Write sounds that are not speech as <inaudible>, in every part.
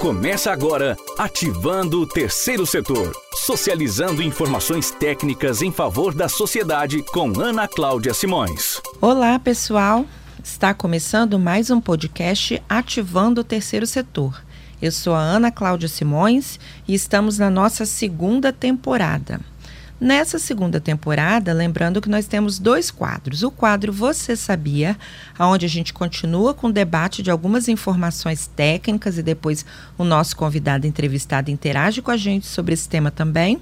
Começa agora Ativando o Terceiro Setor. Socializando informações técnicas em favor da sociedade com Ana Cláudia Simões. Olá, pessoal. Está começando mais um podcast Ativando o Terceiro Setor. Eu sou a Ana Cláudia Simões e estamos na nossa segunda temporada. Nessa segunda temporada, lembrando que nós temos dois quadros. O quadro Você Sabia, onde a gente continua com o debate de algumas informações técnicas e depois o nosso convidado entrevistado interage com a gente sobre esse tema também.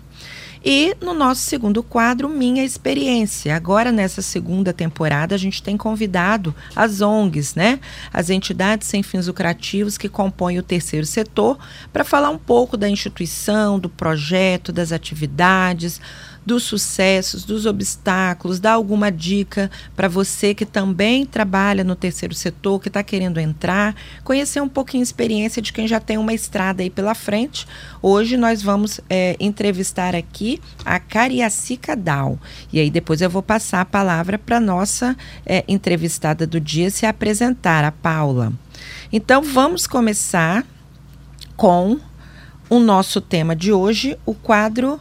E no nosso segundo quadro, Minha Experiência. Agora, nessa segunda temporada, a gente tem convidado as ONGs, né? As entidades sem fins lucrativos que compõem o terceiro setor, para falar um pouco da instituição, do projeto, das atividades, dos sucessos, dos obstáculos, dar alguma dica para você que também trabalha no terceiro setor, que está querendo entrar, conhecer um pouquinho a experiência de quem já tem uma estrada aí pela frente. Hoje nós vamos é, entrevistar aqui a Cariacica Dal. E aí depois eu vou passar a palavra para nossa é, entrevistada do dia se apresentar, a Paula. Então vamos começar com o nosso tema de hoje, o quadro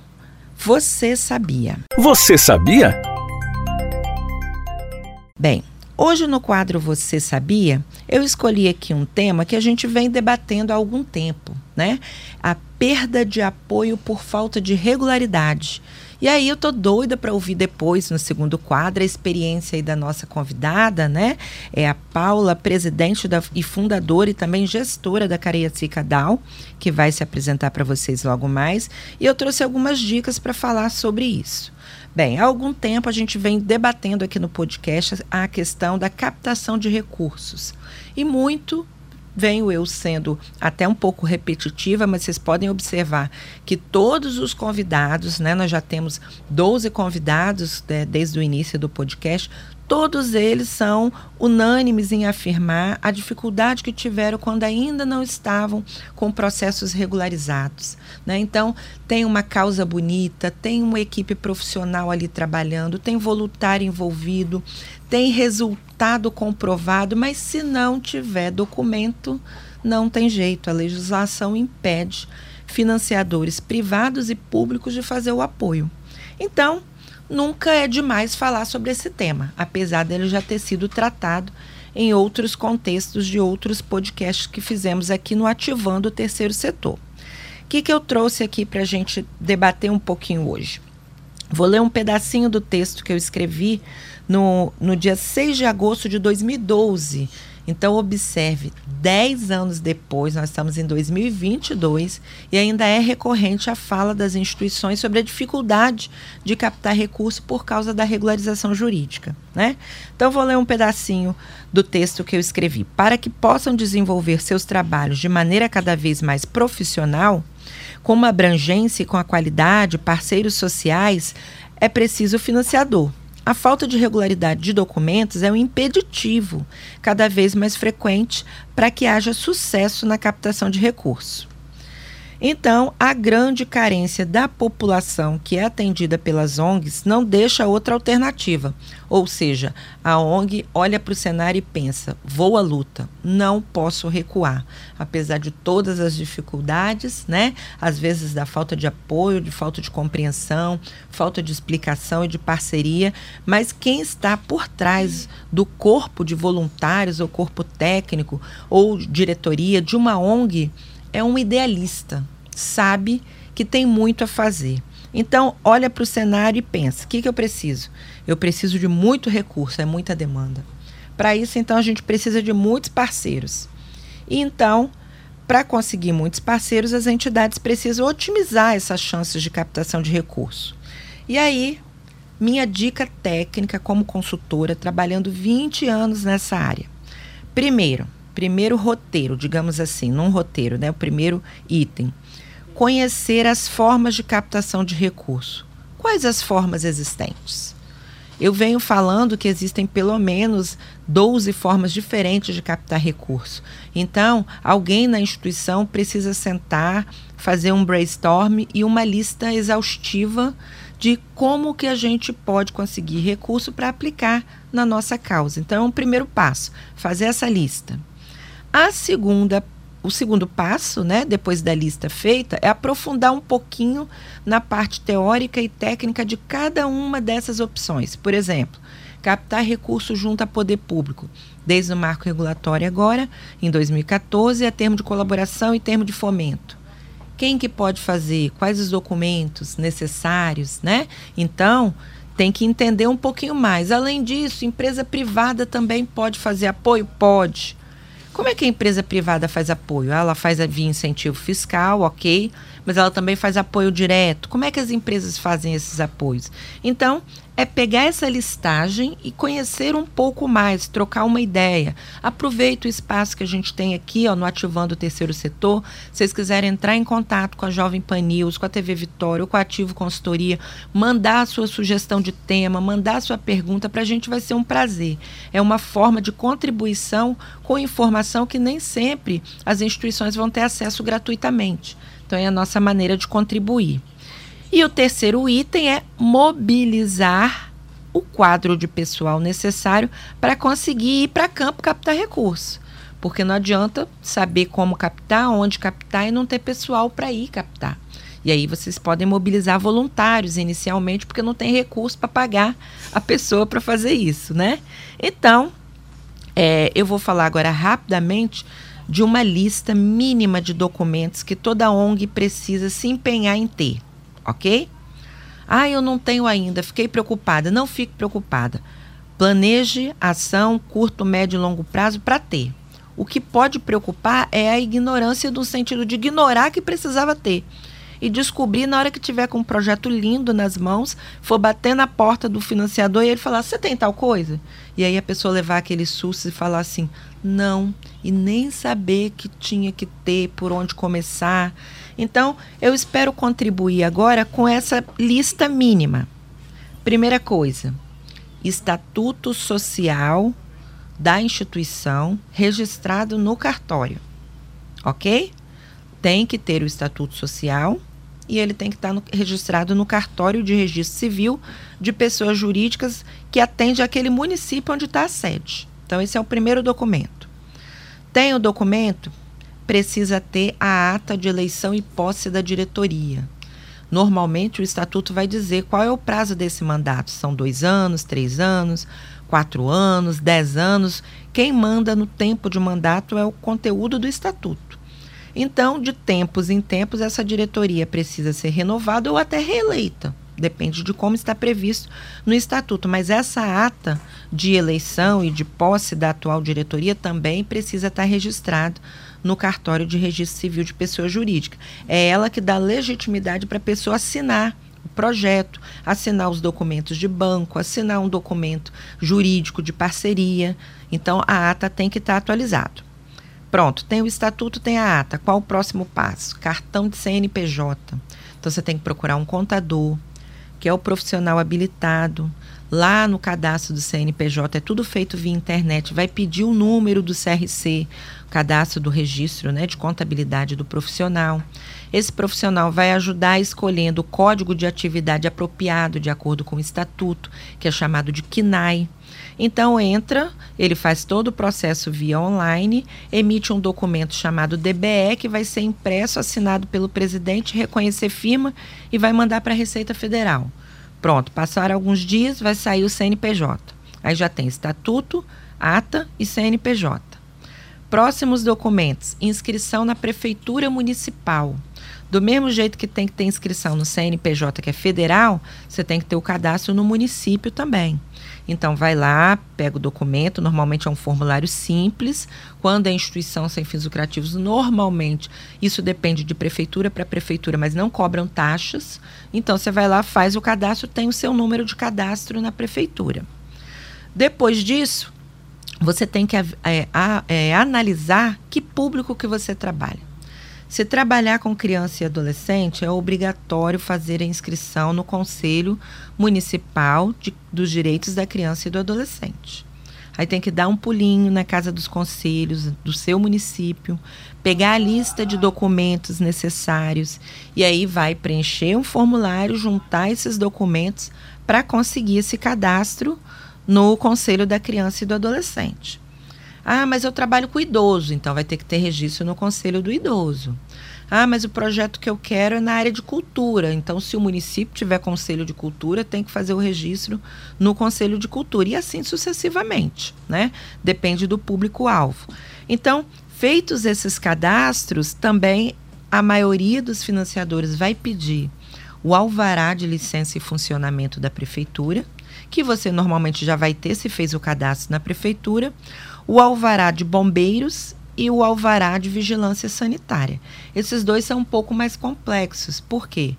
você sabia? Você sabia? Bem, hoje no quadro Você Sabia, eu escolhi aqui um tema que a gente vem debatendo há algum tempo, né? A perda de apoio por falta de regularidade. E aí eu tô doida para ouvir depois no segundo quadro a experiência aí da nossa convidada, né? É a Paula, presidente da, e fundadora e também gestora da Cariacica Dal, que vai se apresentar para vocês logo mais. E eu trouxe algumas dicas para falar sobre isso. Bem, há algum tempo a gente vem debatendo aqui no podcast a questão da captação de recursos. E muito venho eu sendo até um pouco repetitiva, mas vocês podem observar que todos os convidados, né, nós já temos 12 convidados né, desde o início do podcast, todos eles são unânimes em afirmar a dificuldade que tiveram quando ainda não estavam com processos regularizados. Né? Então, tem uma causa bonita, tem uma equipe profissional ali trabalhando, tem voluntário envolvido, tem resultado comprovado, mas se não tiver documento, não tem jeito. A legislação impede financiadores privados e públicos de fazer o apoio. Então, nunca é demais falar sobre esse tema, apesar dele já ter sido tratado em outros contextos de outros podcasts que fizemos aqui no Ativando o Terceiro Setor. O que, que eu trouxe aqui para a gente debater um pouquinho hoje? Vou ler um pedacinho do texto que eu escrevi no, no dia 6 de agosto de 2012. Então, observe, 10 anos depois, nós estamos em 2022 e ainda é recorrente a fala das instituições sobre a dificuldade de captar recurso por causa da regularização jurídica. Né? Então, vou ler um pedacinho do texto que eu escrevi. Para que possam desenvolver seus trabalhos de maneira cada vez mais profissional, com uma abrangência e com a qualidade, parceiros sociais, é preciso financiador. A falta de regularidade de documentos é um impeditivo cada vez mais frequente para que haja sucesso na captação de recursos. Então, a grande carência da população que é atendida pelas ONGs não deixa outra alternativa. Ou seja, a ONG olha para o cenário e pensa: vou à luta, não posso recuar. Apesar de todas as dificuldades, né? às vezes da falta de apoio, de falta de compreensão, falta de explicação e de parceria, mas quem está por trás do corpo de voluntários ou corpo técnico ou diretoria de uma ONG é um idealista, sabe que tem muito a fazer. Então, olha para o cenário e pensa: o que, que eu preciso? Eu preciso de muito recurso, é muita demanda. Para isso, então, a gente precisa de muitos parceiros. E então, para conseguir muitos parceiros, as entidades precisam otimizar essas chances de captação de recurso. E aí, minha dica técnica como consultora, trabalhando 20 anos nessa área. Primeiro, primeiro roteiro, digamos assim, num roteiro, né? O primeiro item. Conhecer as formas de captação de recurso. Quais as formas existentes? Eu venho falando que existem pelo menos 12 formas diferentes de captar recurso. Então, alguém na instituição precisa sentar, fazer um brainstorm e uma lista exaustiva de como que a gente pode conseguir recurso para aplicar na nossa causa. Então, é um primeiro passo, fazer essa lista. A segunda o segundo passo, né, depois da lista feita, é aprofundar um pouquinho na parte teórica e técnica de cada uma dessas opções. Por exemplo, captar recursos junto a poder público, desde o marco regulatório agora, em 2014, a termo de colaboração e termo de fomento. Quem que pode fazer? Quais os documentos necessários, né? Então, tem que entender um pouquinho mais. Além disso, empresa privada também pode fazer apoio? Pode. Como é que a empresa privada faz apoio? Ela faz via incentivo fiscal, ok, mas ela também faz apoio direto. Como é que as empresas fazem esses apoios? Então, é pegar essa listagem e conhecer um pouco mais, trocar uma ideia. Aproveita o espaço que a gente tem aqui, ó, no Ativando o Terceiro Setor. Se vocês quiserem entrar em contato com a Jovem Pan News, com a TV Vitória ou com a Ativo Consultoria, mandar a sua sugestão de tema, mandar a sua pergunta, para a gente vai ser um prazer. É uma forma de contribuição com informação que nem sempre as instituições vão ter acesso gratuitamente. Então, é a nossa maneira de contribuir. E o terceiro item é mobilizar o quadro de pessoal necessário para conseguir ir para campo captar recursos. Porque não adianta saber como captar, onde captar e não ter pessoal para ir captar. E aí vocês podem mobilizar voluntários inicialmente, porque não tem recurso para pagar a pessoa para fazer isso, né? Então, é, eu vou falar agora rapidamente de uma lista mínima de documentos que toda ONG precisa se empenhar em ter ok? Ah, eu não tenho ainda, fiquei preocupada. Não fique preocupada. Planeje ação curto, médio e longo prazo para ter. O que pode preocupar é a ignorância do sentido de ignorar que precisava ter. E descobrir na hora que tiver com um projeto lindo nas mãos, for bater na porta do financiador e ele falar: Você tem tal coisa? E aí a pessoa levar aquele susto e falar assim: Não, e nem saber que tinha que ter, por onde começar. Então, eu espero contribuir agora com essa lista mínima. Primeira coisa, estatuto social da instituição registrado no cartório. Ok? Tem que ter o estatuto social e ele tem que estar no, registrado no cartório de registro civil de pessoas jurídicas que atende aquele município onde está a sede. Então, esse é o primeiro documento. Tem o documento precisa ter a ata de eleição e posse da diretoria. Normalmente, o estatuto vai dizer qual é o prazo desse mandato: são dois anos, três anos, quatro anos, dez anos. Quem manda no tempo de mandato é o conteúdo do estatuto. Então, de tempos em tempos, essa diretoria precisa ser renovada ou até reeleita. Depende de como está previsto no estatuto. Mas essa ata de eleição e de posse da atual diretoria também precisa estar registrado no cartório de registro civil de pessoa jurídica. É ela que dá legitimidade para a pessoa assinar o projeto, assinar os documentos de banco, assinar um documento jurídico de parceria. Então, a ata tem que estar atualizado. Pronto, tem o estatuto, tem a ata. Qual o próximo passo? Cartão de CNPJ. Então, você tem que procurar um contador, que é o profissional habilitado, lá no cadastro do CNPJ, é tudo feito via internet, vai pedir o número do CRC, cadastro do registro né, de contabilidade do profissional. Esse profissional vai ajudar escolhendo o código de atividade apropriado de acordo com o estatuto, que é chamado de KNAI. Então entra, ele faz todo o processo via online, emite um documento chamado DBE que vai ser impresso, assinado pelo presidente, reconhecer firma e vai mandar para a Receita Federal. Pronto, passaram alguns dias, vai sair o CNPJ. Aí já tem estatuto, ata e CNPJ. Próximos documentos: inscrição na prefeitura municipal. Do mesmo jeito que tem que ter inscrição no CNPJ, que é federal, você tem que ter o cadastro no município também. Então, vai lá, pega o documento, normalmente é um formulário simples. Quando é instituição sem fins lucrativos, normalmente isso depende de prefeitura para prefeitura, mas não cobram taxas. Então, você vai lá, faz o cadastro, tem o seu número de cadastro na prefeitura. Depois disso, você tem que é, é, analisar que público que você trabalha. Se trabalhar com criança e adolescente, é obrigatório fazer a inscrição no Conselho Municipal de, dos Direitos da Criança e do Adolescente. Aí tem que dar um pulinho na casa dos conselhos do seu município, pegar a lista de documentos necessários e aí vai preencher um formulário, juntar esses documentos para conseguir esse cadastro no Conselho da Criança e do Adolescente. Ah, mas eu trabalho com idoso, então vai ter que ter registro no conselho do idoso. Ah, mas o projeto que eu quero é na área de cultura. Então, se o município tiver conselho de cultura, tem que fazer o registro no conselho de cultura. E assim sucessivamente, né? Depende do público-alvo. Então, feitos esses cadastros, também a maioria dos financiadores vai pedir o alvará de licença e funcionamento da prefeitura, que você normalmente já vai ter se fez o cadastro na prefeitura, o alvará de bombeiros e o alvará de vigilância sanitária. Esses dois são um pouco mais complexos. Por quê?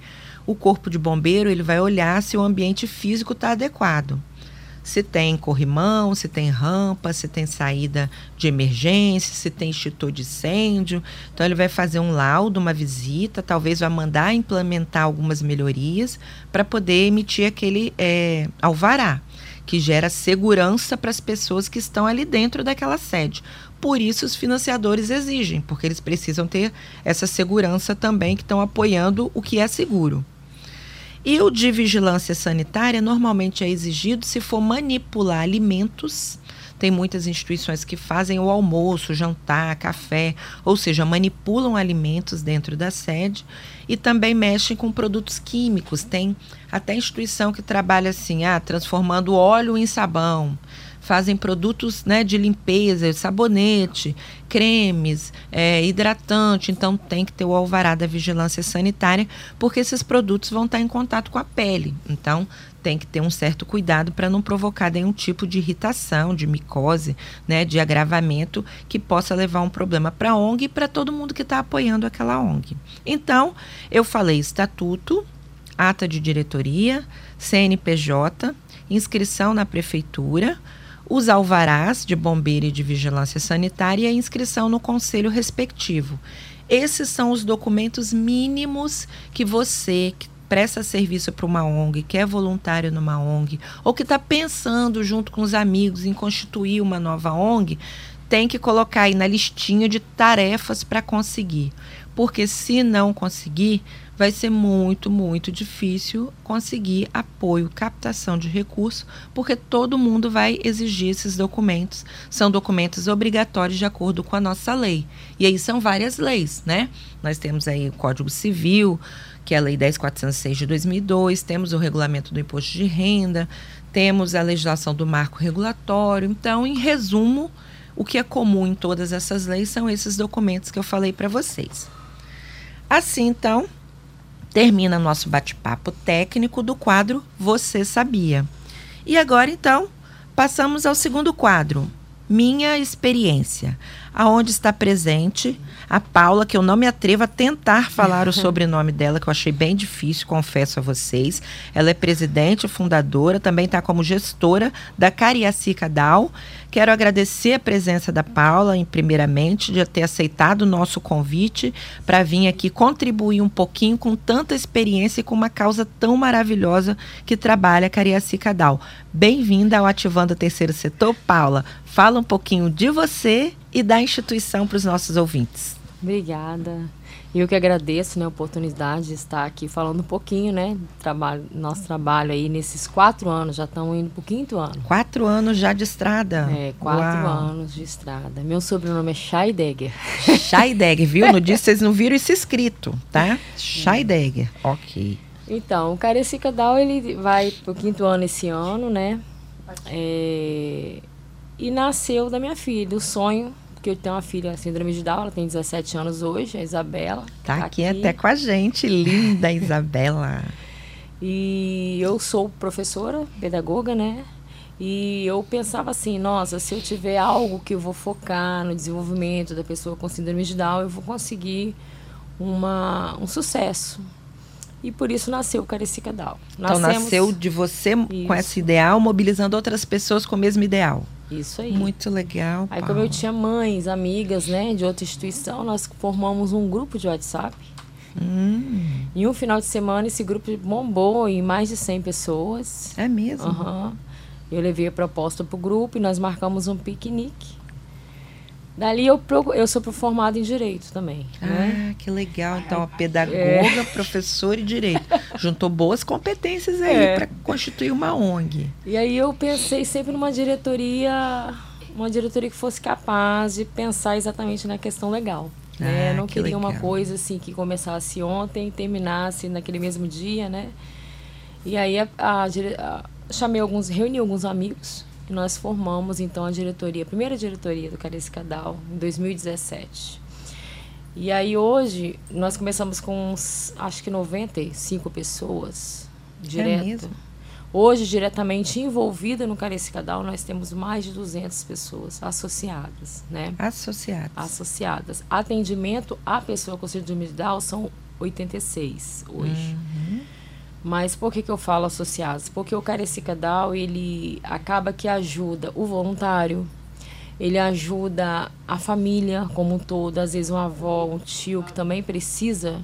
O corpo de bombeiro ele vai olhar se o ambiente físico está adequado. Se tem corrimão, se tem rampa, se tem saída de emergência, se tem extintor de incêndio. Então, ele vai fazer um laudo, uma visita, talvez vai mandar implementar algumas melhorias para poder emitir aquele é, alvará, que gera segurança para as pessoas que estão ali dentro daquela sede. Por isso os financiadores exigem, porque eles precisam ter essa segurança também que estão apoiando o que é seguro. E o de vigilância sanitária normalmente é exigido se for manipular alimentos. Tem muitas instituições que fazem o almoço, jantar, café, ou seja, manipulam alimentos dentro da sede e também mexem com produtos químicos. Tem até instituição que trabalha assim, ah, transformando óleo em sabão fazem produtos né, de limpeza, sabonete, cremes, é, hidratante. Então tem que ter o alvará da vigilância sanitária, porque esses produtos vão estar em contato com a pele. Então tem que ter um certo cuidado para não provocar nenhum tipo de irritação, de micose, né, de agravamento que possa levar um problema para a ONG e para todo mundo que está apoiando aquela ONG. Então, eu falei estatuto, ata de diretoria, CNPJ, inscrição na prefeitura, os alvarás de bombeiro e de vigilância sanitária e a inscrição no conselho respectivo. Esses são os documentos mínimos que você que presta serviço para uma ONG, que é voluntário numa ONG, ou que está pensando junto com os amigos em constituir uma nova ONG, tem que colocar aí na listinha de tarefas para conseguir. Porque se não conseguir, vai ser muito, muito difícil conseguir apoio, captação de recursos, porque todo mundo vai exigir esses documentos. São documentos obrigatórios de acordo com a nossa lei. E aí são várias leis, né? Nós temos aí o Código Civil, que é a Lei 10.406 de 2002, temos o Regulamento do Imposto de Renda, temos a legislação do marco regulatório. Então, em resumo, o que é comum em todas essas leis são esses documentos que eu falei para vocês. Assim, então, termina nosso bate-papo técnico do quadro Você Sabia. E agora, então, passamos ao segundo quadro, Minha Experiência, aonde está presente a Paula, que eu não me atrevo a tentar falar o <laughs> sobrenome dela, que eu achei bem difícil, confesso a vocês. Ela é presidente, fundadora, também está como gestora da Cariacica DAO, Quero agradecer a presença da Paula, em primeiramente, de ter aceitado o nosso convite para vir aqui contribuir um pouquinho com tanta experiência e com uma causa tão maravilhosa que trabalha a Cariacica Dal. Bem-vinda ao Ativando o Terceiro Setor, Paula. Fala um pouquinho de você e da instituição para os nossos ouvintes. Obrigada. Eu que agradeço né, a oportunidade de estar aqui falando um pouquinho, né? Trabalho, nosso trabalho aí nesses quatro anos, já estamos indo para o quinto ano. Quatro anos já de estrada? É, quatro Uau. anos de estrada. Meu sobrenome é Scheidegger. <laughs> Scheidegger, viu? No dia vocês não viram isso escrito, tá? Scheidegger, ok. Então, o Carecica Dal, ele vai para o quinto ano esse ano, né? É, e nasceu da minha filha, o sonho porque eu tenho uma filha síndrome de Down, ela tem 17 anos hoje, a Isabela. Tá, tá aqui, aqui até com a gente, linda Isabela. e eu sou professora, pedagoga, né? E eu pensava assim, nossa, se eu tiver algo que eu vou focar no desenvolvimento da pessoa com síndrome de Down, eu vou conseguir uma, um sucesso. E por isso nasceu o Carecica Down. Então nasceu de você isso. com esse ideal, mobilizando outras pessoas com o mesmo ideal. Isso aí. Muito legal. Aí, como eu tinha mães, amigas, né, de outra instituição, nós formamos um grupo de WhatsApp. Hum. Em um final de semana, esse grupo bombou em mais de 100 pessoas. É mesmo? Uhum. Eu levei a proposta para o grupo e nós marcamos um piquenique. Dali eu, eu sou formada em Direito também. Ah, né? que legal. Então, a pedagoga, é. professora e Direito. <laughs> Juntou boas competências aí é. para constituir uma ONG. E aí eu pensei sempre numa diretoria uma diretoria que fosse capaz de pensar exatamente na questão legal. Né? Ah, não que queria uma legal. coisa assim que começasse ontem e terminasse naquele mesmo dia, né? E aí a, a a- chamei alguns, reuni alguns amigos e nós formamos então a diretoria, a primeira diretoria do Cadal em 2017. E aí hoje nós começamos com uns, acho que 95 pessoas direto. mesmo? Hoje, diretamente envolvida no Carece Cadal, nós temos mais de 200 pessoas associadas, né? Associados. associadas. Atendimento à pessoa com síndrome de Down são 86 hoje. Mas por que, que eu falo associados? Porque o Carecica Down, ele acaba que ajuda o voluntário, ele ajuda a família como um todo, às vezes uma avó, um tio que também precisa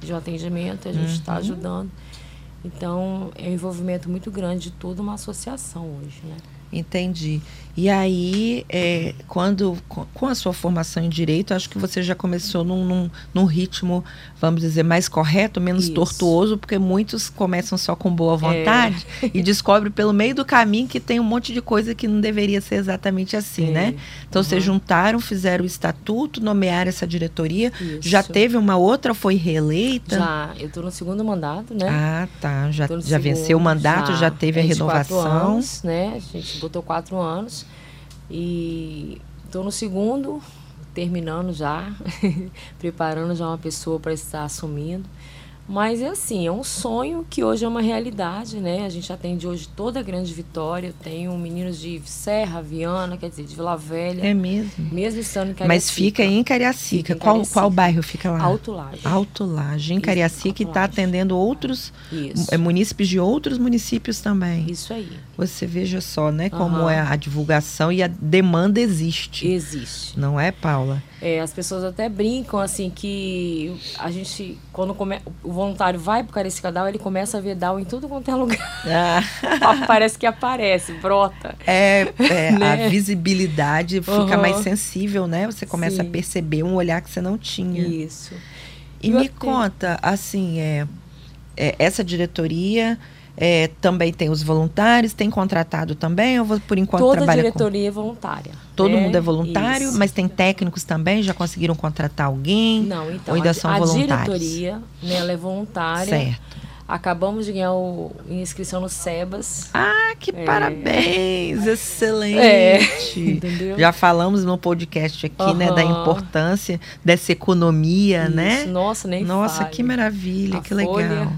de um atendimento, a gente está ajudando. Então, é um envolvimento muito grande de toda uma associação hoje, né? Entendi. E aí, é, quando com- a sua formação em direito, acho que você já começou num, num, num ritmo, vamos dizer, mais correto, menos Isso. tortuoso, porque muitos começam só com boa vontade e descobrem pelo meio do caminho que tem um monte de coisa que não deveria ser exatamente assim, É. né? Então, vocês juntaram, fizeram o estatuto, nomearam essa diretoria. Já Isso. teve uma outra, foi reeleita? Já, eu estou no segundo mandato, né? Ah, tá. Já, já venceu o mandato, já, teve a 24 renovação. Anos, né? A gente botou quatro anos. E estou no segundo, terminando já, <laughs> preparando já uma pessoa para estar assumindo. Mas é assim, é um sonho que hoje é uma realidade, né? A gente atende hoje toda a Grande Vitória. Eu tenho meninos de Serra, Viana, quer dizer, de Vila Velha. É mesmo. Mesmo estando em Mas Cariacica. fica em Cariacica. Fica em qual, Cariacica. qual bairro fica lá? Alto Laje. Alto Laje, em Isso, Cariacica, e está atendendo outros Isso. é, munícipes de outros municípios também. Isso aí. Você veja só, né, como Aham. é a divulgação e a demanda existe. Existe. Não é, Paula? É, as pessoas até brincam assim que a gente, quando come- o voluntário vai pro Carecica ele começa a ver Down em tudo quanto é lugar. Ah, <laughs> Parece que aparece, brota. é, é, <laughs> a Né? visibilidade fica Aham. mais sensível, né? Você começa Sim. a perceber um olhar que você não tinha. Isso. E Eu me até- conta, assim, é, é, essa diretoria é, também tem os voluntários, tem contratado também, ou vo- por enquanto Toda trabalha com... diretoria é voluntária. Todo né? mundo é voluntário, Isso. mas tem técnicos também? Já conseguiram contratar alguém? Não, então, ou ainda a, são a voluntários? diretoria, né, ela é voluntária. Certo. Acabamos de ganhar o, inscrição no SEBAS. Ah, que É. parabéns! <laughs> Excelente! É, entendeu? Já falamos no podcast aqui, né, da importância dessa economia, Isso, né? Nossa, nem Nossa, fale. que maravilha, A que legal. folha.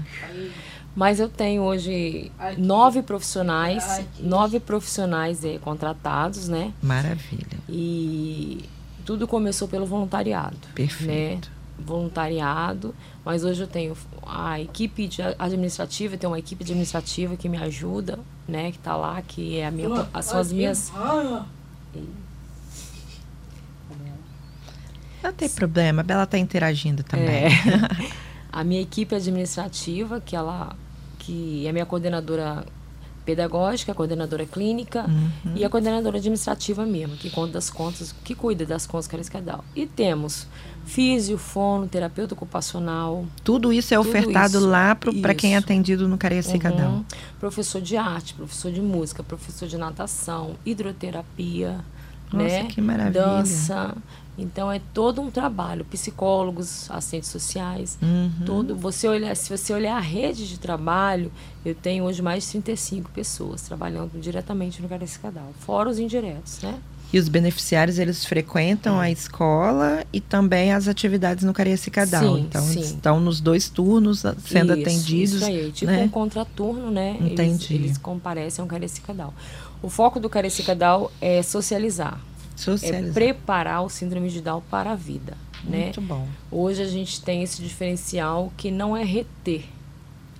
Mas eu tenho hoje nove profissionais, nove profissionais eh, contratados, né? Maravilha. E tudo começou pelo voluntariado. Perfeito. Né? Voluntariado, mas hoje eu tenho a equipe de administrativa, eu tenho uma equipe administrativa que me ajuda, né? Que está lá, que é a minha, são as minhas. Não tem problema, a Bela está interagindo também. É. <laughs> a minha equipe administrativa, que ela que é a minha coordenadora pedagógica, a coordenadora clínica Uhum. e a coordenadora administrativa mesmo, que conta das contas, que cuida das contas Cariscadal. E temos físio, fono, terapeuta ocupacional, Tudo isso é Tudo ofertado isso. lá para quem é atendido no Cariacicadão. uhum, professor de arte, professor de música, professor de natação, hidroterapia, Nossa, né? que maravilha. dança. Então é todo um trabalho, psicólogos, assistentes sociais, Uhum. todo você olhar se você olhar a rede de trabalho eu tenho hoje mais de 35 pessoas trabalhando diretamente no Caracicadal fora os indiretos né E os beneficiários, eles frequentam a escola e também as atividades no Cariacicadão. Sim, Então, eles sim. estão nos dois turnos sendo Isso, atendidos. isso aí tipo né? um contraturno né eles, Entendi. eles comparecem ao Caracicadal o foco do Caracicadal é socializar é preparar o síndrome de Down para a vida né Muito bom. Hoje a gente tem esse diferencial que não é reter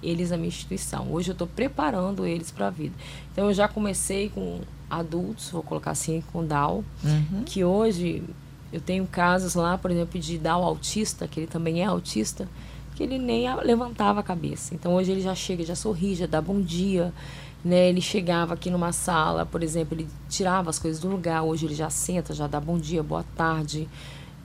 eles na minha instituição. Hoje eu estou preparando eles para a vida. Então eu já comecei com adultos, vou colocar assim, com Down, Uhum. que hoje eu tenho casos lá, por exemplo, de Down autista, que ele também é autista, que ele nem levantava a cabeça. Então hoje ele já chega, já sorri, já dá bom dia. Né, ele chegava aqui numa sala, por exemplo, ele tirava as coisas do lugar. Hoje ele já senta, já dá bom dia, boa tarde.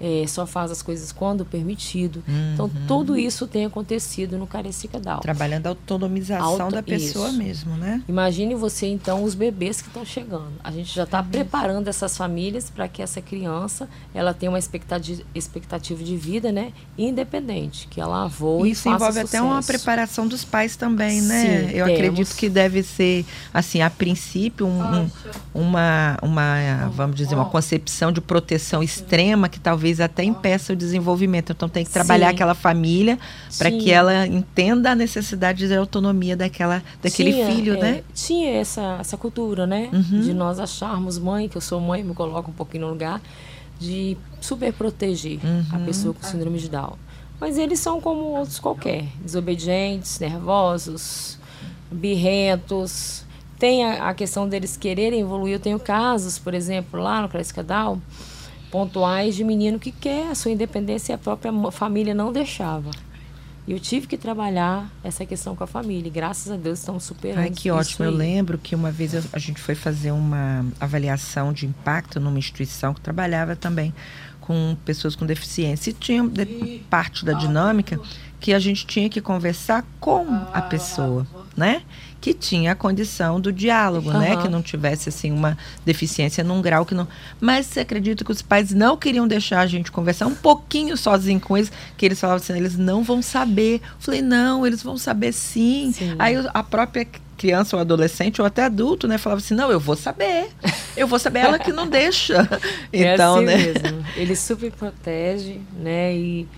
É, só faz as coisas quando permitido. Então, Uhum. tudo isso tem acontecido no Carecica Down. Trabalhando a autonomização Auto- da pessoa isso. mesmo, né? Imagine você, então, os bebês que estão chegando. A gente já Uhum. está preparando essas famílias para que essa criança ela tenha uma expectativa, expectativa de vida né, independente, que ela voe Isso e faça envolve até uma sucesso. preparação dos pais também, né? Sim, Eu temos. acredito que deve ser, assim, a princípio, um- um- uma, uma, vamos dizer, uma concepção de proteção extrema que talvez até impeça o desenvolvimento. Então tem que trabalhar Sim. aquela família para que ela entenda a necessidade de autonomia daquela, daquele Tinha, filho, é, né? Tinha essa, essa cultura, né? Uhum. De nós acharmos mãe, que eu sou mãe, me coloco um pouquinho no lugar, de super proteger a Uhum. pessoa com síndrome de Down. Mas eles são como outros qualquer, desobedientes, nervosos, birrentos. Tem a, a questão deles quererem evoluir. Eu tenho casos, por exemplo, lá no Cresca Down, pontuais de menino que quer a sua independência e a própria família não deixava. E eu tive que trabalhar essa questão com a família. E graças a Deus estamos superando Ai, que ótimo. Eu aí. lembro que uma vez eu- a gente foi fazer uma avaliação de impacto numa instituição que trabalhava também com pessoas com deficiência. E tinha de- parte da dinâmica que a gente tinha que conversar com a pessoa, né? Que tinha a condição do diálogo, né? Aham. Que não tivesse, assim, uma deficiência num grau que não... Mas você acredita que os pais não queriam deixar a gente conversar um pouquinho sozinho com eles, que eles falavam assim, eles não vão saber. Eu falei, não, eles vão saber sim. Sim. Aí a própria criança ou adolescente ou até adulto, né, falava assim, não, eu vou saber. Eu vou saber ela que não <laughs> deixa. É Então, assim né? mesmo. Ele super protege, né? E,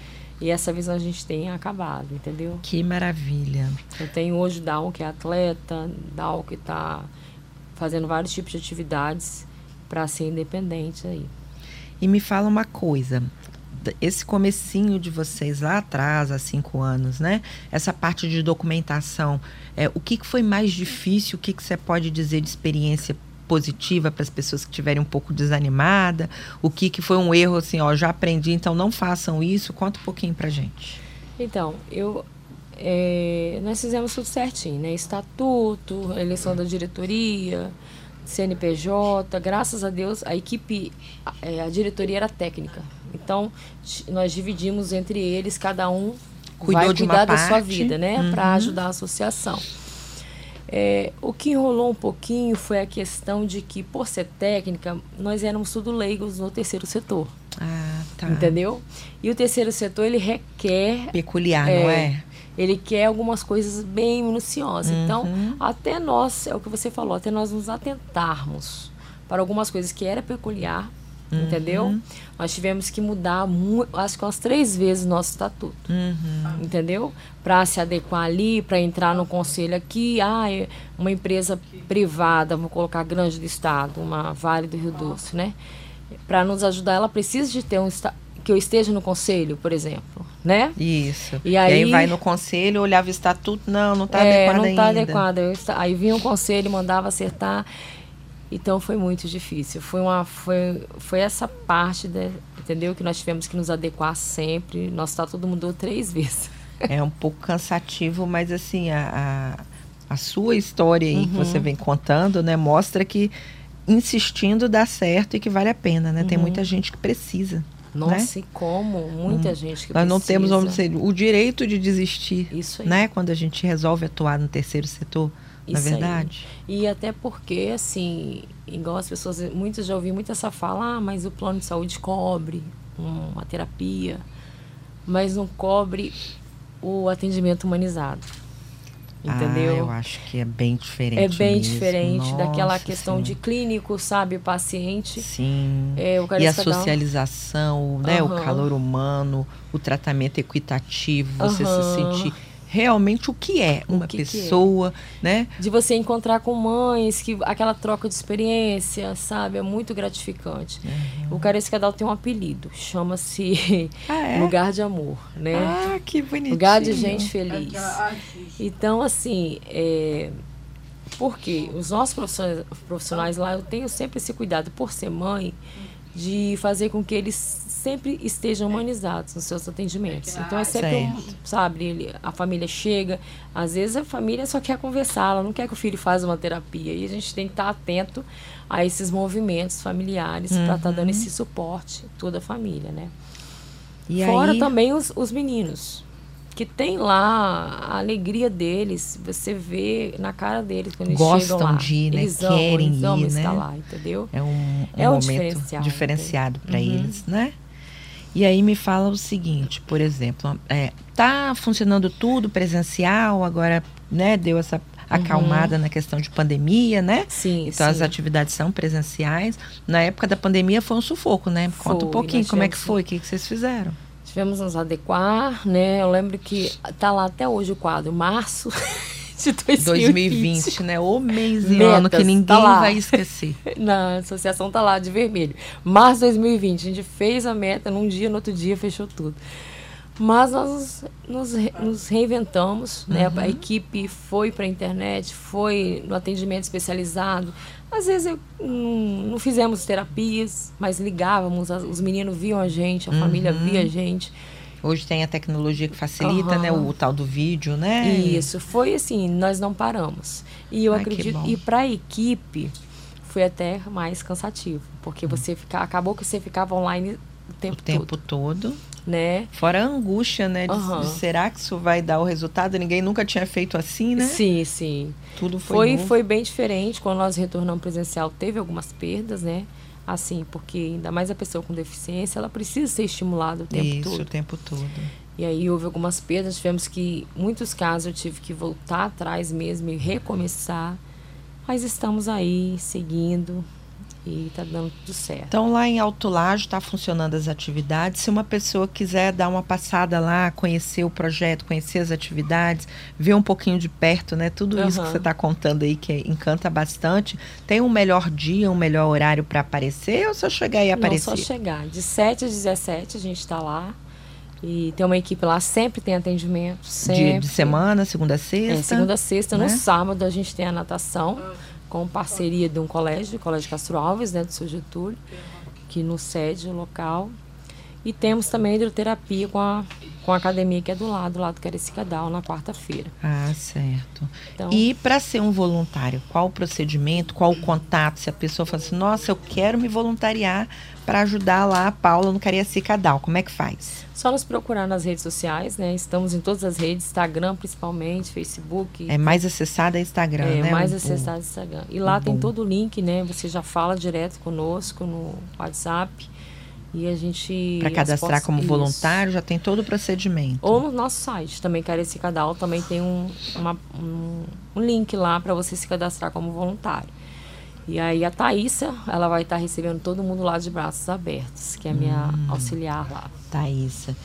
e essa visão a gente tem acabado, entendeu? Que maravilha. Eu tenho hoje Down, que é atleta, Down que está fazendo vários tipos de atividades para ser independente aí. E me fala uma coisa. Esse comecinho de vocês lá atrás, há cinco anos, né? Essa parte de documentação, é, o que, que foi mais difícil? O que, que você pode dizer de experiência positiva para as pessoas que estiverem um pouco desanimadas? O que, que foi um erro, assim, ó, já aprendi, então não façam isso? Conta um pouquinho pra gente. Então, eu é, nós fizemos tudo certinho, né? Estatuto, eleição da diretoria, CNPJ. Graças a Deus, a equipe, a, é, a diretoria era técnica. Então, nós dividimos entre eles, cada um Cuidou vai cuidar da sua parte. vida, né? Uhum. Para ajudar a associação. É, o que enrolou um pouquinho foi a questão de que, por ser técnica, nós éramos tudo leigos no terceiro setor, Ah, tá. entendeu? E o terceiro setor, ele requer Peculiar, É. não é? ele quer algumas coisas bem minuciosas. Uhum. Então, até nós, é o que você falou, até nós nos atentarmos para algumas coisas que era peculiar, Uhum. entendeu? Nós tivemos que mudar, mu- acho que umas três vezes o nosso estatuto, Uhum. entendeu? Para se adequar ali, para entrar no conselho aqui, ah, é uma empresa privada, vou colocar grande do estado, uma Vale do Rio Doce, né? Para nos ajudar, ela precisa de ter um que eu esteja no conselho, por exemplo, né? Isso. E aí- vai no conselho, olhava o estatuto, não, não está é, adequado não ainda. está adequado. Aí vinha o conselho, mandava acertar. Então foi muito difícil. Foi uma foi, foi essa parte, da, entendeu? Que nós tivemos que nos adequar sempre. Nosso estatuto mudou três vezes. <laughs> É um pouco cansativo, mas assim, a, a, a sua história aí que Uhum. você vem contando, né, mostra que insistindo dá certo e que vale a pena, né? Uhum. Tem muita gente que precisa. Nossa, e como? Muita gente que Nós não temos, vamos precisa. dizer, o direito de desistir, Isso aí. né? Quando a gente resolve atuar no terceiro setor, na Isso aí. verdade. E até porque, assim, igual as pessoas, muitos já ouvi muito essa fala, ah, mas o plano de saúde cobre uma terapia, mas não cobre o atendimento humanizado. Entendeu? Ah, eu acho que é bem diferente. É bem mesmo. diferente daquela Nossa questão de Senhora. clínico, sabe, paciente. Sim. É, o E a socialização, né? O Aham. calor humano, o tratamento equitativo, você se Aham. sentir realmente o que é uma que que é. pessoa, né? de você encontrar com mães, que aquela troca de experiência, sabe, é muito gratificante. Uhum. O Carescadal tem um apelido, chama-se Ah, é? <laughs> Lugar de Amor, né? Ah, que bonitinho. Lugar de gente feliz. Então, assim, é, porque os nossos profissionais, profissionais lá, eu tenho sempre esse cuidado, por ser mãe, de fazer com que eles sempre estejam humanizados nos seus atendimentos. Então é sempre, um, sabe, a família chega, às vezes a família só quer conversar, ela não quer que o filho faça uma terapia. E a gente tem que estar atento a esses movimentos familiares uhum. para estar tá dando esse suporte toda a família, né? E Fora aí... também os, os meninos que tem lá a alegria deles, você vê na cara deles quando eles Gostam chegam lá. de ir, né? Eles Querem amam, ir, estar né? lá, entendeu? É um, um é um momento diferencial, diferenciado para uhum. eles, né? E aí me fala o seguinte, por exemplo, é, tá funcionando tudo presencial, agora, né, deu essa acalmada uhum. na questão de pandemia, né? Sim, Então sim. as atividades são presenciais. Na época da pandemia foi um sufoco, né? Conta Foi, um pouquinho como é que foi, o que, que vocês fizeram. Tivemos nos adequar, né? Eu lembro que tá lá até hoje o quadro, março <laughs> de 2020. 2020, né? O mês e ano que Metas, ninguém tá vai esquecer. <laughs> Na associação tá lá de vermelho. Março de 2020, a gente fez a meta num dia, no outro dia fechou tudo. Mas nós nos, nos reinventamos, né? A equipe foi para a internet, foi no atendimento especializado. Às vezes eu, hum, não fizemos terapias, mas ligávamos, os meninos viam a gente, a família via a gente. Hoje tem a tecnologia que facilita, Aham. né? O, tal do vídeo, né? Isso, foi assim, nós não paramos. E eu Ai, acredito, e para a equipe foi até mais cansativo, porque você fica, acabou que você ficava online o tempo, O tempo todo, todo. Né? Fora a angústia, né? De, Aham. de será que isso vai dar o resultado? Ninguém nunca tinha feito assim, né? Sim, sim. Tudo foi Foi, foi bem diferente. Quando nós retornamos presencial, teve algumas perdas, né? Assim, porque ainda mais a pessoa com deficiência, ela precisa ser estimulada o tempo Isso, todo. o tempo todo. E aí houve algumas perdas, tivemos que, em muitos casos, eu tive que voltar atrás mesmo e recomeçar. Mas estamos aí, seguindo, e tá dando tudo certo. Então, lá em Alto Lago está funcionando as atividades. Se uma pessoa quiser dar uma passada lá, conhecer o projeto, conhecer as atividades, ver um pouquinho de perto, né? Tudo isso que você está contando aí, que encanta bastante. Tem um melhor dia, um melhor horário para aparecer ou só chegar e Não, aparecer? só chegar. De 7 às 17 a gente está lá. E tem uma equipe lá, sempre tem atendimento. De, Sempre. de semana, segunda a sexta? É, segunda a sexta. né? No sábado a gente tem a natação, com parceria de um colégio, o Colégio Castro Alves, né, do seu Getúlio, que nos cede o local. E temos também a hidroterapia com a, com a academia que é do lado, lá do Caricicadal, na quarta-feira. Ah, certo. Então, E para ser um voluntário, qual o procedimento, qual o contato? Se a pessoa fala assim, nossa, eu quero me voluntariar para ajudar lá a Paula no Cariacicadal, como é que faz? só nos procurar nas redes sociais, né? Estamos em todas as redes, Instagram principalmente, Facebook. É mais acessado é Instagram, É, né? mais O- acessado o Instagram. E lá o tem bom. todo o link, né? Você já fala direto conosco no WhatsApp. E a gente. Para cadastrar as como isso. voluntário, já tem todo o procedimento. Ou no nosso site, também Carecicadal, também tem um, uma- um, um link lá para você se cadastrar como voluntário. E aí a Thaísa, ela vai estar recebendo todo mundo lá de braços abertos, que é a minha Hum. auxiliar lá. Thaísa.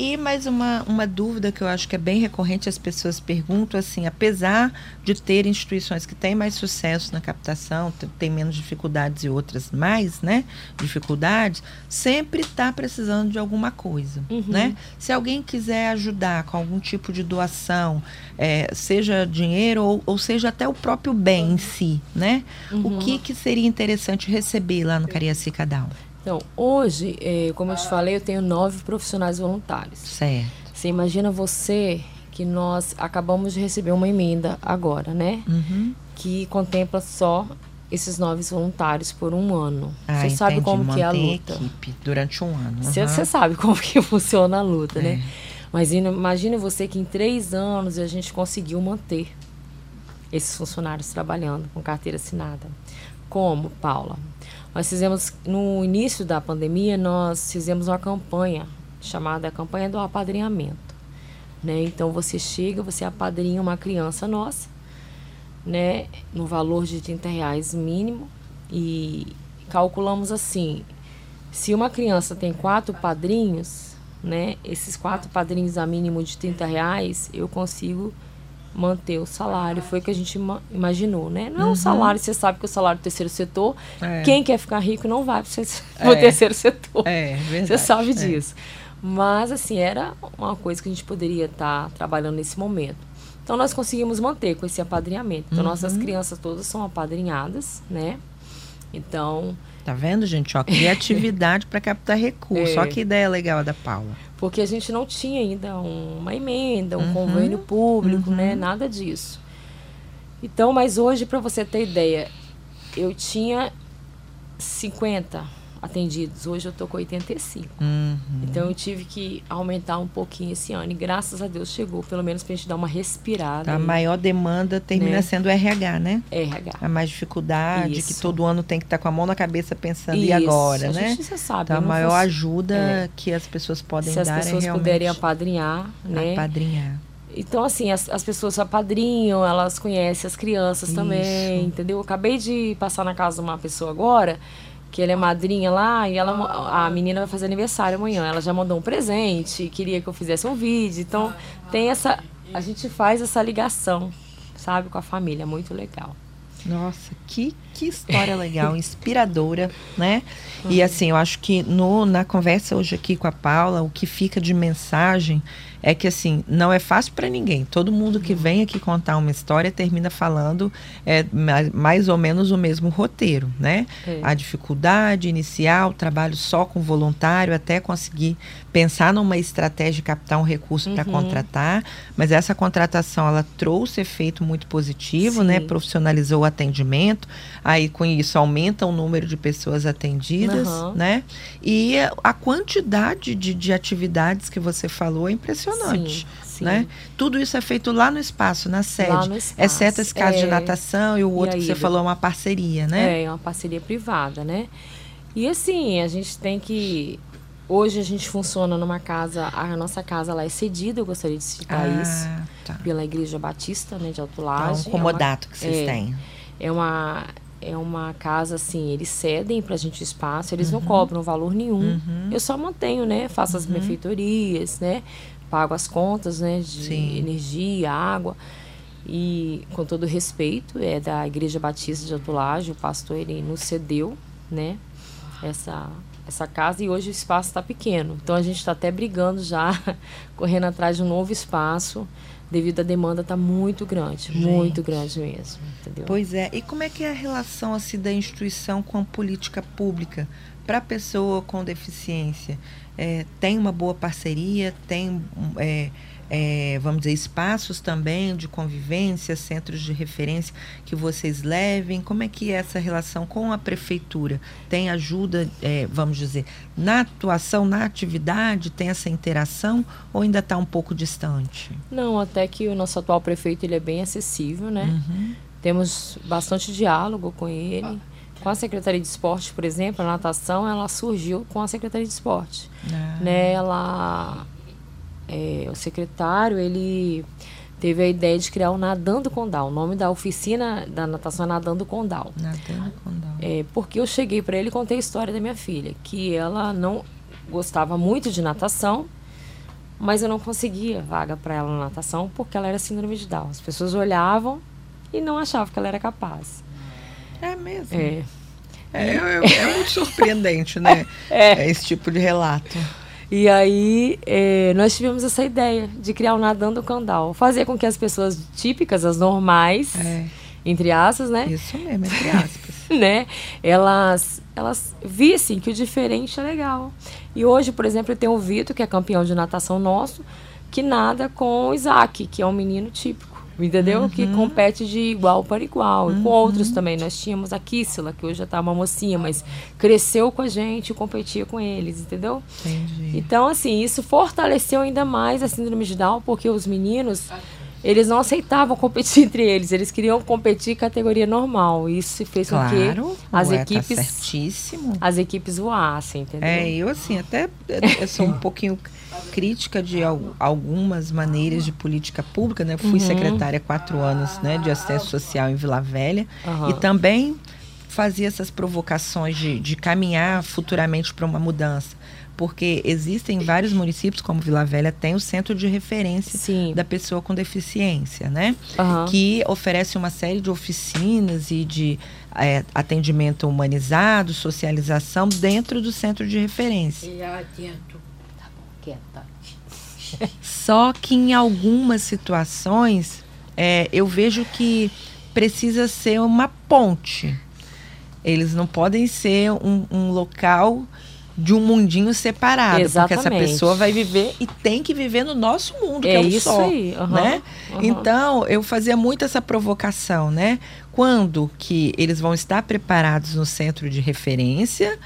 E mais uma, uma dúvida que eu acho que é bem recorrente, as pessoas perguntam assim, apesar de ter instituições que têm mais sucesso na captação, t- tem menos dificuldades e outras mais, né? Dificuldades, sempre está precisando de alguma coisa, Uhum. né? Se alguém quiser ajudar com algum tipo de doação, é, seja dinheiro ou, ou seja até o próprio bem em si, né? O Uhum. que, que seria interessante receber lá no Cariacicadal? Então, hoje, eh, como eu te falei, eu tenho nove profissionais voluntários. Certo. Você imagina você que nós acabamos de receber uma emenda agora, né? Uhum. Que contempla só esses nove voluntários por um ano. Ah, você sabe entendi. como que é a Manter luta. equipe durante um ano. Você sabe como que <laughs> funciona a luta, É. né? Mas imagine você que em três anos a gente conseguiu manter esses funcionários trabalhando com carteira assinada. Como, Paula? Nós fizemos, no início da pandemia, nós fizemos uma campanha chamada Campanha do Apadrinhamento. Né? Então, você chega, você apadrinha uma criança nossa, né? no valor de 30 reais mínimo, e calculamos assim, se uma criança tem quatro padrinhos, né? Esses quatro padrinhos a mínimo de 30 reais, eu consigo manter o salário. Foi o que a gente ima- imaginou, né? Não é um salário, você sabe que o salário do terceiro setor, É. quem quer ficar rico não vai para <laughs> É. o terceiro setor. É, verdade. Você sabe é. disso. Mas, assim, era uma coisa que a gente poderia estar trabalhando nesse momento. Então, nós conseguimos manter com esse apadrinhamento. Então, nossas Uhum. crianças todas são apadrinhadas, né? Então, Tá vendo, gente? Ó, criatividade para captar recursos. É. Olha que ideia legal da Paula. Porque a gente não tinha ainda uma emenda, um Uhum. convênio público, Uhum. né? Nada disso. Então, mas hoje, para você ter ideia, eu tinha 50 atendidos. Hoje eu tô com 85. Uhum. Então eu tive que aumentar um pouquinho esse ano. E graças a Deus chegou, pelo menos pra gente dar uma respirada. Tá, a aí. maior demanda termina Né? sendo o RH, né? RH. A mais dificuldade, que Isso. todo ano tem que estar com a mão na cabeça pensando, e Isso, agora, a né? gente já sabe. Então, a maior fosse- ajuda É. que as pessoas podem se as dar pessoas é realmente puderem apadrinhar, né? apadrinhar. Então, assim, as, as pessoas apadrinham, elas conhecem as crianças também, Isso. entendeu? Eu acabei de passar na casa de uma pessoa agora, que ela é madrinha lá, e ela, mo- a menina vai fazer aniversário amanhã. Ela já mandou um presente, queria que eu fizesse um vídeo. Então, tem essa. A gente faz essa ligação, sabe, com a família. É muito legal. Nossa, que, que história legal, <laughs> inspiradora, né? Uhum. E assim, eu acho que no, na conversa hoje aqui com a Paula, o que fica de mensagem é que assim, não é fácil para ninguém. Todo mundo que vem aqui contar uma história termina falando é, ma- mais ou menos o mesmo roteiro, né? É. A dificuldade inicial, trabalho só com voluntário, até conseguir pensar numa estratégia de captar um recurso para Uhum. contratar, mas essa contratação ela trouxe efeito muito positivo, né? Sim. Profissionalizou o atendimento, aí com isso aumenta o número de pessoas atendidas, Aham. né? E a quantidade de, de atividades que você falou é impressionante. Sim, sim. Né? Tudo isso é feito lá no espaço, na sede. Lá no espaço. Exceto esse caso de É. natação e o E outro a que você falou é uma parceria, né? É, é uma parceria privada, né? E assim, a gente tem que. Hoje a gente funciona numa casa, a nossa casa lá é cedida, eu gostaria de citar isso, Ah, tá. pela Igreja Batista, né, de É Autolagem. um comodato que vocês é, têm. É uma, é uma casa, assim, eles cedem pra gente o espaço, eles Uhum. não cobram valor nenhum. Eu só mantenho, né? Faço as benfeitorias, né? Pago as contas, né? De Sim. energia, água. E com todo respeito, é da Igreja Batista de Antolagem, o pastor ele nos cedeu, né? Essa, essa casa e hoje o espaço está pequeno. Então a gente está até brigando já, <laughs> correndo atrás de um novo espaço, devido à demanda tá muito grande, muito grande mesmo, entendeu? Pois é. E como é que é a relação assim, da instituição com a política pública para a pessoa com deficiência? É, tem uma boa parceria? Tem, é, é, vamos dizer, espaços também de convivência, centros de referência que vocês levem? Como é que é essa relação com a prefeitura? Tem ajuda, é, vamos dizer, na atuação, na atividade? Tem essa interação ou ainda está um pouco distante? Não, até que o nosso atual prefeito ele é bem acessível, né? Uhum. Temos bastante diálogo com ele. Com a Secretaria de Esporte, por exemplo, a natação, ela surgiu com a Secretaria de Esporte. Ah, Né? Ela, é, o secretário, ele teve a ideia de criar o Nadando Condal. O nome da oficina da natação é Nadando Condal. Nadando com dó. É, porque eu cheguei para ele e contei a história da minha filha, que ela não gostava muito de natação, mas eu não conseguia vaga para ela na natação porque ela era síndrome de Down. As pessoas olhavam e não achavam que ela era capaz. É mesmo. É, É, é- é <laughs> muito surpreendente, né? É. Esse tipo de relato. E aí é, nós tivemos essa ideia de criar o Nadando Condal, fazer com que as pessoas típicas, as normais, É, entre aspas, né, isso mesmo, entre aspas. <laughs> né? Elas, elas vissem que o diferente é legal. E hoje, por exemplo, eu tenho o Vitor, que é campeão de natação nosso, que nada com o Isaac, que é um menino típico. Entendeu? Que compete de igual para igual. E com outros também. Nós tínhamos a Kissela, que hoje já tá uma mocinha, mas cresceu com a gente e competia com eles, entendeu? Entendi. Então, assim, isso fortaleceu ainda mais a síndrome de Down, porque os meninos, eles não aceitavam competir <laughs> entre eles, eles queriam competir em categoria normal. Isso fez com Claro, que as ué, tá equipes, certíssimo. as equipes voassem, entendeu? É, eu assim, até eu sou um pouquinho crítica de al- algumas maneiras de política pública, né? Fui secretária há quatro anos, né, de assistência social em Vila Velha Aham. e também fazia essas provocações de, de caminhar futuramente para uma mudança, porque existem vários municípios, como Vila Velha, tem o centro de referência Sim. da pessoa com deficiência, né? Aham. Que oferece uma série de oficinas e de é, atendimento humanizado, socialização dentro do centro de referência. E atento. Bom, quieta. Só que em algumas situações é, eu vejo que precisa ser uma ponte Eles não podem ser um, um local de um mundinho separado, Exatamente. porque essa pessoa vai viver e tem que viver no nosso mundo, que É é o isso só, aí, aham, né? aham. Então, eu fazia muito essa provocação, né? Quando que eles vão estar preparados no centro de referência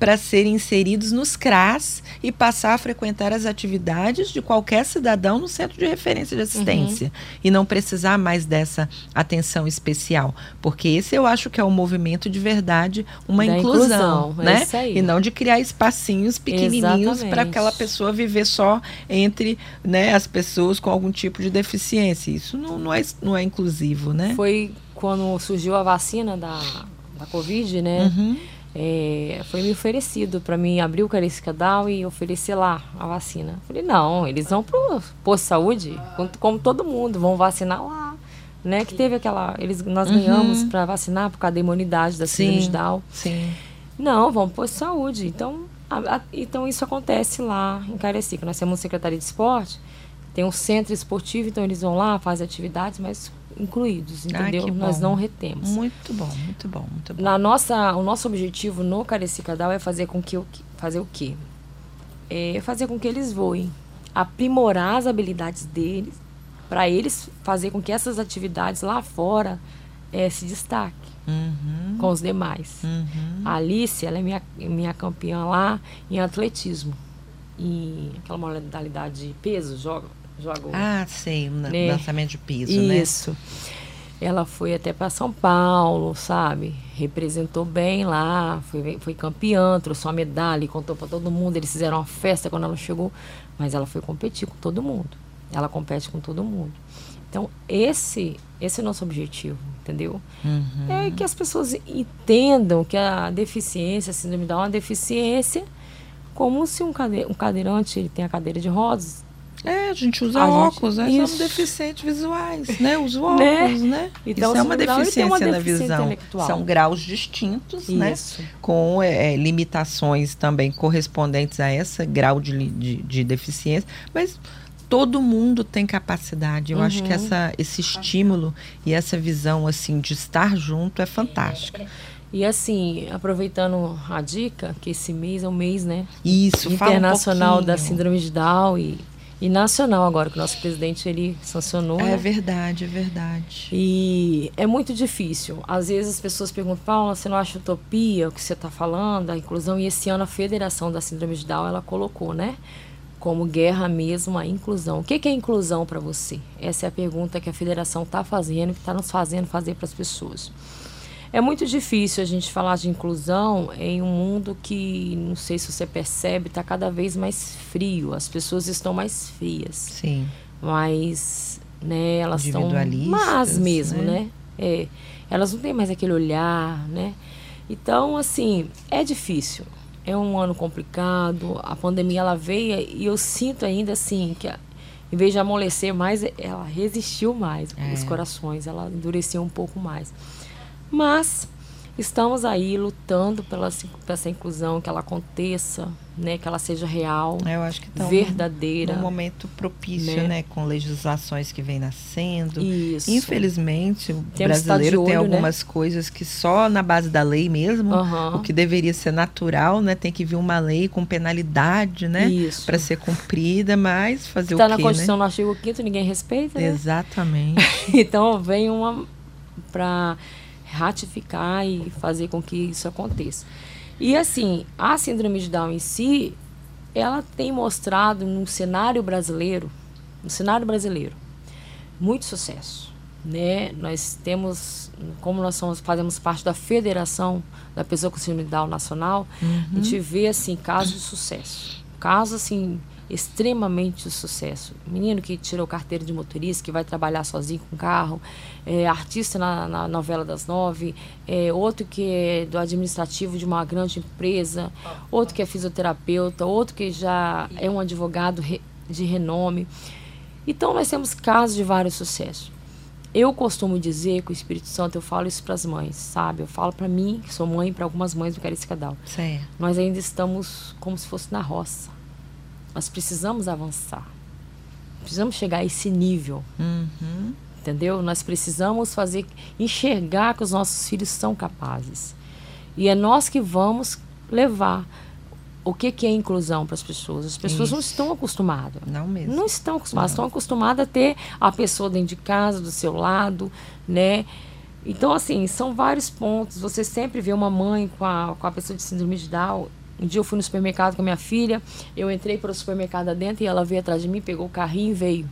para serem inseridos nos CRAS e passar a frequentar as atividades de qualquer cidadão no centro de referência de assistência Uhum. e não precisar mais dessa atenção especial, porque esse eu acho que é um movimento de verdade, uma Da inclusão, inclusão, é né? E não de criar espacinhos pequenininhos para aquela pessoa viver só entre né, as pessoas com algum tipo de deficiência. Isso não, não, é, não é inclusivo, né? Foi quando surgiu a vacina da, da Covid, né? Uhum. É, foi me oferecido para mim abrir o Carecica-Dal e oferecer lá a vacina. Falei, não, eles vão pro posto de saúde, como, todo mundo, vão vacinar lá. Né? Que teve aquela. Eles, nós ganhamos para vacinar por causa da imunidade da síndrome Uhum. De Down. Sim. Não, vamos para posto de saúde. Então, a- a- então isso acontece lá em Carecica. Nós temos uma Secretaria de Esporte, tem um centro esportivo, então eles vão lá, fazem atividades, mas incluídos, Ai, entendeu? que Nós não retemos. Muito bom, muito bom, muito bom. Na nossa, o nosso objetivo no Carecica Down é fazer com que fazer o quê? É fazer com que eles voem, aprimorar as habilidades deles, para eles fazer com que essas atividades lá fora eh, se destaquem Uhum, com os demais. uhum. A Alice, ela é minha, minha campeã lá em atletismo. E aquela modalidade de peso, joga, Ah, sei, Né? lançamento de piso, né? isso. Ela foi até para São Paulo, sabe? Representou bem lá, foi, foi campeã, trouxe uma medalha, e contou para todo mundo. Eles fizeram uma festa quando ela chegou, mas ela foi competir com todo mundo. Ela compete com todo mundo. Então, esse, esse é o nosso objetivo, entendeu? Uhum. É que as pessoas entendam que a deficiência, a síndrome Down é uma deficiência, como se um, cade um cadeirante ele tem a cadeira de rodas, É, a gente usa A gente- óculos, né? Somos isso. deficientes visuais, né? Usa óculos, Né? né? Então, Isso é uma deficiência uma na visão. São graus distintos, né? Isso. Com é, é, limitações também correspondentes a esse grau de, de, de deficiência, mas todo mundo tem capacidade. Eu acho que Uhum. essa, esse estímulo e essa visão assim de estar junto é fantástica. E assim, aproveitando a dica, que esse mês é o mês, né? Isso, fala um internacional da síndrome de Down e, e nacional agora, que o nosso presidente ele sancionou. É né? verdade, é verdade. E é muito difícil. Às vezes as pessoas perguntam, Paula, você não acha utopia o que você está falando, a inclusão? E esse ano a Federação da Síndrome de Down, ela colocou, né? Como guerra mesmo a inclusão. O que, que é inclusão para você? Essa é a pergunta que a federação está fazendo, que está nos fazendo fazer para as pessoas. É muito difícil a gente falar de inclusão em um mundo que, não sei se você percebe, está cada vez mais frio. As pessoas estão mais frias Sim. mais, né, elas estão más mesmo, né? né? É, elas não têm mais aquele olhar, né? Então, assim, é difícil. É um ano complicado. A pandemia ela veio e eu sinto ainda assim que a- em vez de amolecer mais, ela resistiu mais. É. Os corações, ela endureceu um pouco mais. Mas estamos aí lutando pela, essa inclusão, que ela aconteça, né? Que ela seja real, Eu acho que tá um- verdadeira. num momento propício, né? né? Com legislações que vêm nascendo. Isso. Infelizmente, o Temos de brasileiro tem olho, né? algumas coisas que só na base da lei mesmo, Aham. o que deveria ser natural, né? Tem que vir uma lei com penalidade, né? Para ser cumprida, mas fazer Está o na quê, Constituição né? no artigo 5 ninguém respeita, né? Exatamente. <laughs> Então vem uma para ratificar e fazer com que isso aconteça. E assim, a síndrome de Down em si, ela tem mostrado no cenário brasileiro, no cenário brasileiro, muito sucesso, né? Nós temos, como nós somos, fazemos parte da Federação da Pessoa com Síndrome de Down Nacional, a gente vê assim casos de sucesso, casos assim extremamente de sucesso. Menino que tirou carteira de motorista, que vai trabalhar sozinho com carro, é, artista na, na novela das nove, é, outro que é do administrativo de uma grande empresa, outro que é fisioterapeuta, outro que já é um advogado re- de renome. Então nós temos casos de vários sucessos. Eu costumo dizer que o Espírito Santo, eu falo isso para as mães, sabe? Eu falo para mim, que sou mãe, para algumas mães do Caricadal. Certo. Nós ainda estamos como se fosse na roça. Nós precisamos avançar. Precisamos chegar a esse nível, Uhum. entendeu? Nós precisamos fazer enxergar que os nossos filhos são capazes. E é nós que vamos levar. O que, que é inclusão para as pessoas? As pessoas Isso. não estão acostumadas. Não mesmo. Não estão acostumadas. Não. Estão acostumadas a ter a pessoa dentro de casa, do seu lado, né? Então, assim, são vários pontos. Você sempre vê uma mãe com a, com a pessoa de síndrome de Down. Um dia eu fui no supermercado com a minha filha, eu entrei para o supermercado dentro e ela veio atrás de mim, pegou o carrinho e veio.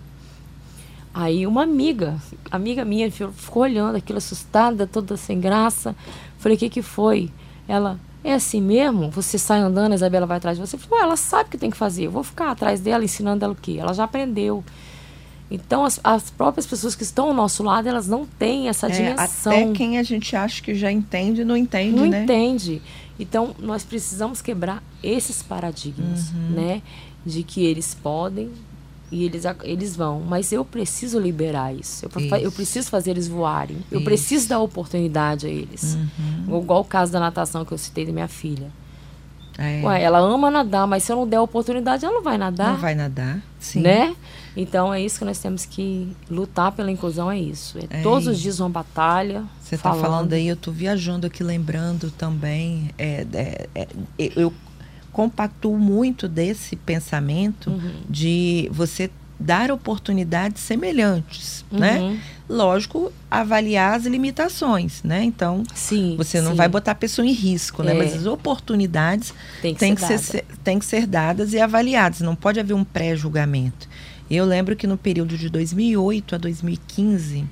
Aí uma amiga, amiga minha, ficou olhando aquilo assustada, toda sem graça. Falei, o que que foi? Ela, é assim mesmo? Você sai andando, a Isabela vai atrás de você? Falei, ela sabe o que tem que fazer. Eu vou ficar atrás dela, ensinando ela o quê? Ela já aprendeu. Então, as, as, próprias pessoas que estão ao nosso lado, elas não têm essa é, dimensão. Até quem a gente acha que já entende, não entende, não né? Não entende. Então, nós precisamos quebrar esses paradigmas, uhum. né? De que eles podem e eles, eles vão. Mas eu preciso liberar isso. Eu, isso. eu preciso fazer eles voarem. Eu preciso dar oportunidade a eles. Uhum. Igual o caso da natação que eu citei da minha filha. É. Ué, ela ama nadar, mas se eu não der oportunidade, ela não vai nadar. Não vai nadar, sim. Né? Então é isso que nós temos que lutar pela inclusão, é isso. É, é todos os dias uma batalha. Você está falando aí, eu estou viajando aqui, lembrando também. É, é, é eu compactuo muito desse pensamento uhum. de você dar oportunidades semelhantes, né? uhum. né? Lógico, avaliar as limitações, né? Então, sim, você não sim. vai botar a pessoa em risco, né? É. Mas as oportunidades têm que, tem ser, que ser, tem que ser dadas e avaliadas. Não pode haver um pré-julgamento. Eu lembro que no período de 2008 a 2015,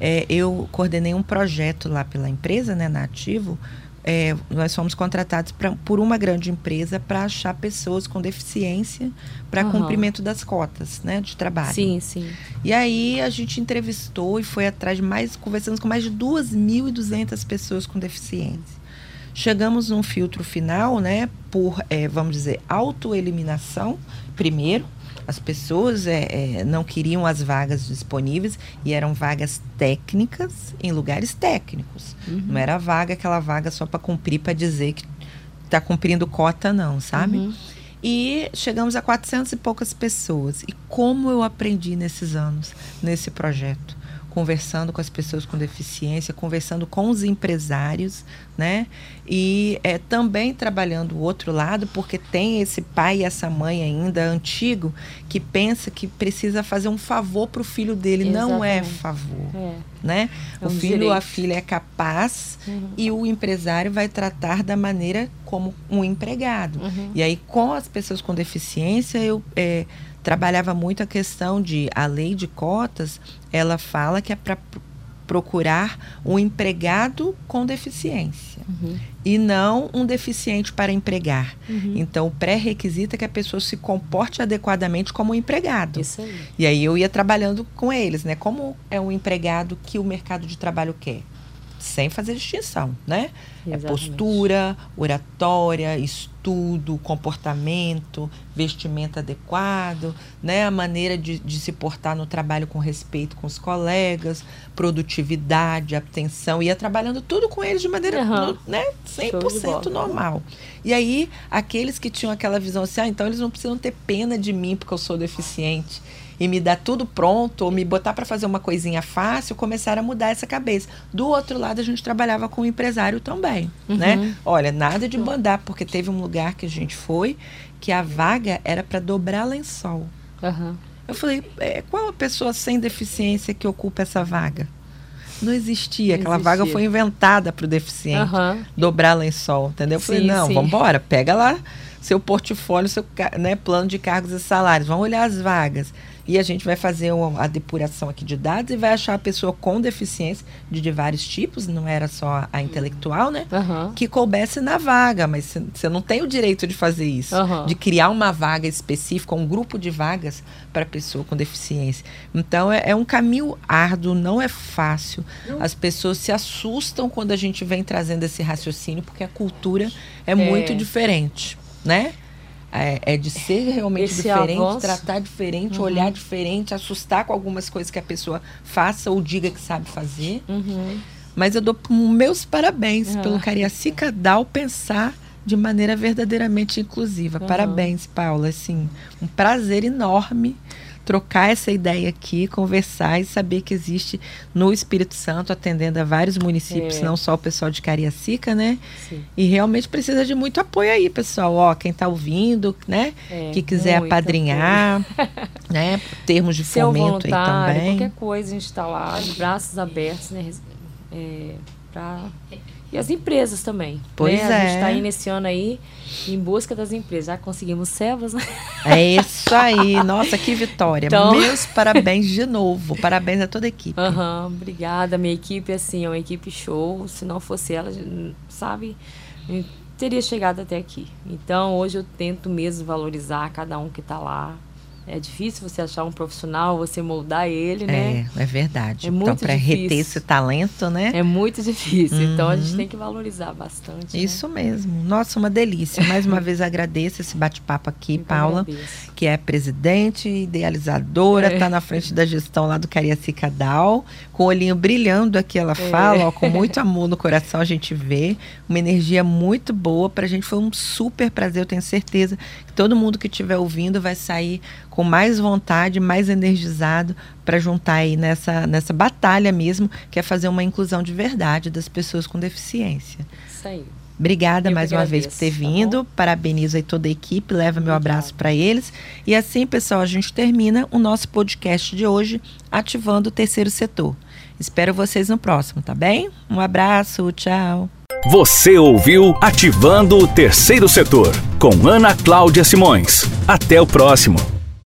é, eu coordenei um projeto lá pela empresa, né, na Ativo. É, nós fomos contratados pra, por uma grande empresa para achar pessoas com deficiência para uhum. cumprimento das cotas né, de trabalho. Sim, sim. E aí a gente entrevistou e foi atrás de mais, conversamos com mais de 2.200 pessoas com deficiência. Chegamos num filtro final, né, por, é, vamos dizer, autoeliminação, primeiro, as pessoas é, é, não queriam as vagas disponíveis e eram vagas técnicas em lugares técnicos. Uhum. Não era vaga, aquela vaga só para cumprir, para dizer que está cumprindo cota, não, sabe? Uhum. E chegamos a 400 e poucas pessoas. E como eu aprendi nesses anos, nesse projeto? Conversando com as pessoas com deficiência, conversando com os empresários, né? E é, também trabalhando o outro lado, porque tem esse pai e essa mãe ainda antigo que pensa que precisa fazer um favor para o filho dele. Exatamente. Não é favor, é. né? É um o filho ou a filha é capaz uhum. e o empresário vai tratar da maneira como um empregado. Uhum. E aí, com as pessoas com deficiência, eu é, trabalhava muito a questão de a lei de cotas, ela fala que é para procurar um empregado com deficiência uhum. e não um deficiente para empregar. Uhum. Então, o pré-requisito é que a pessoa se comporte adequadamente como um empregado. Isso aí. E aí eu ia trabalhando com eles, né? Como é um empregado que o mercado de trabalho quer? Sem fazer distinção, né? É Exatamente. É postura, oratória, estudo, comportamento, vestimento adequado, né? A maneira de, de, se portar no trabalho com respeito com os colegas, produtividade, atenção. Ia trabalhando tudo com eles de maneira uhum. né? 100% normal. E aí, aqueles que tinham aquela visão assim, ah, então eles não precisam ter pena de mim porque eu sou deficiente e me dar tudo pronto, ou me botar para fazer uma coisinha fácil, começaram a mudar essa cabeça. Do outro lado, a gente trabalhava com o empresário também, uhum. né? Olha, nada de mandar, porque teve um lugar que a gente foi que a vaga era para dobrar lençol. Uhum. Eu falei, é, qual a pessoa sem deficiência que ocupa essa vaga? Não existia. Não Aquela existia. vaga foi inventada para o deficiente. Uhum. Dobrar lençol, entendeu? Eu sim, falei, não, vamos embora, pega lá seu portfólio, seu né, plano de cargos e salários. Vamos olhar as vagas e a gente vai fazer uma, a depuração aqui de dados e vai achar a pessoa com deficiência de, de vários tipos, não era só a intelectual, né? Uhum. Que coubesse na vaga, mas você não tem o direito de fazer isso, uhum. de criar uma vaga específica, um grupo de vagas para pessoa com deficiência. Então é, é, um caminho árduo, não é fácil. As pessoas se assustam quando a gente vem trazendo esse raciocínio, porque a cultura é, é. muito diferente, né? É, é de ser realmente Esse diferente, tratar diferente, uhum. olhar diferente, assustar com algumas coisas que a pessoa faça ou diga que sabe fazer. Uhum. Mas eu dou meus parabéns uhum. pelo Cariacica Dal pensar de maneira verdadeiramente inclusiva. Parabéns, Paula. Assim, um prazer enorme trocar essa ideia aqui, conversar e saber que existe no Espírito Santo, atendendo a vários municípios, É. não só o pessoal de Cariacica, né? Sim. E realmente precisa de muito apoio aí, pessoal. Ó, quem está ouvindo, né? É, que quiser apadrinhar, <laughs> né? Termos de Ser um fomento aí também. qualquer coisa, a gente está lá, de braços abertos, né? É, pra... E as empresas também. Pois né? A gente é. está aí nesse ano aí em busca das empresas. Já conseguimos servas, né? É isso aí. Nossa, que vitória. Então- Meus parabéns de novo. Parabéns a toda a equipe. Aham, obrigada. Minha equipe, assim, é uma equipe show. Se não fosse ela, sabe, teria chegado até aqui. Então, hoje eu tento mesmo valorizar cada um que está lá. É difícil você achar um profissional, você moldar ele, né? É, é verdade. É então, muito para reter esse talento, né? É muito difícil. Então, a gente Uhum. tem que valorizar bastante. né? Isso mesmo. Nossa, uma delícia. Mais uma vez agradeço esse bate-papo aqui, Eu Paula, agradeço. que é presidente, idealizadora, É. está na frente da gestão lá do Cariacica Dal, com o olhinho brilhando aqui, ela É. fala, ó, com <laughs> muito amor no coração a gente vê, uma energia muito boa. Pra gente foi um super prazer, eu tenho certeza que todo mundo que estiver ouvindo vai sair com mais vontade, mais energizado para juntar aí nessa, nessa batalha mesmo, que é fazer uma inclusão de verdade das pessoas com deficiência. Isso aí. Obrigada Eu mais uma vez por agradeço, ter tá vindo. Parabenizo aí toda a equipe. Leva meu abraço para eles. E assim, pessoal, a gente termina o nosso podcast de hoje, ativando o terceiro setor. Espero vocês no próximo, tá bem? Um abraço, tchau. Você ouviu Ativando o Terceiro Setor com Ana Cláudia Simões. Até o próximo.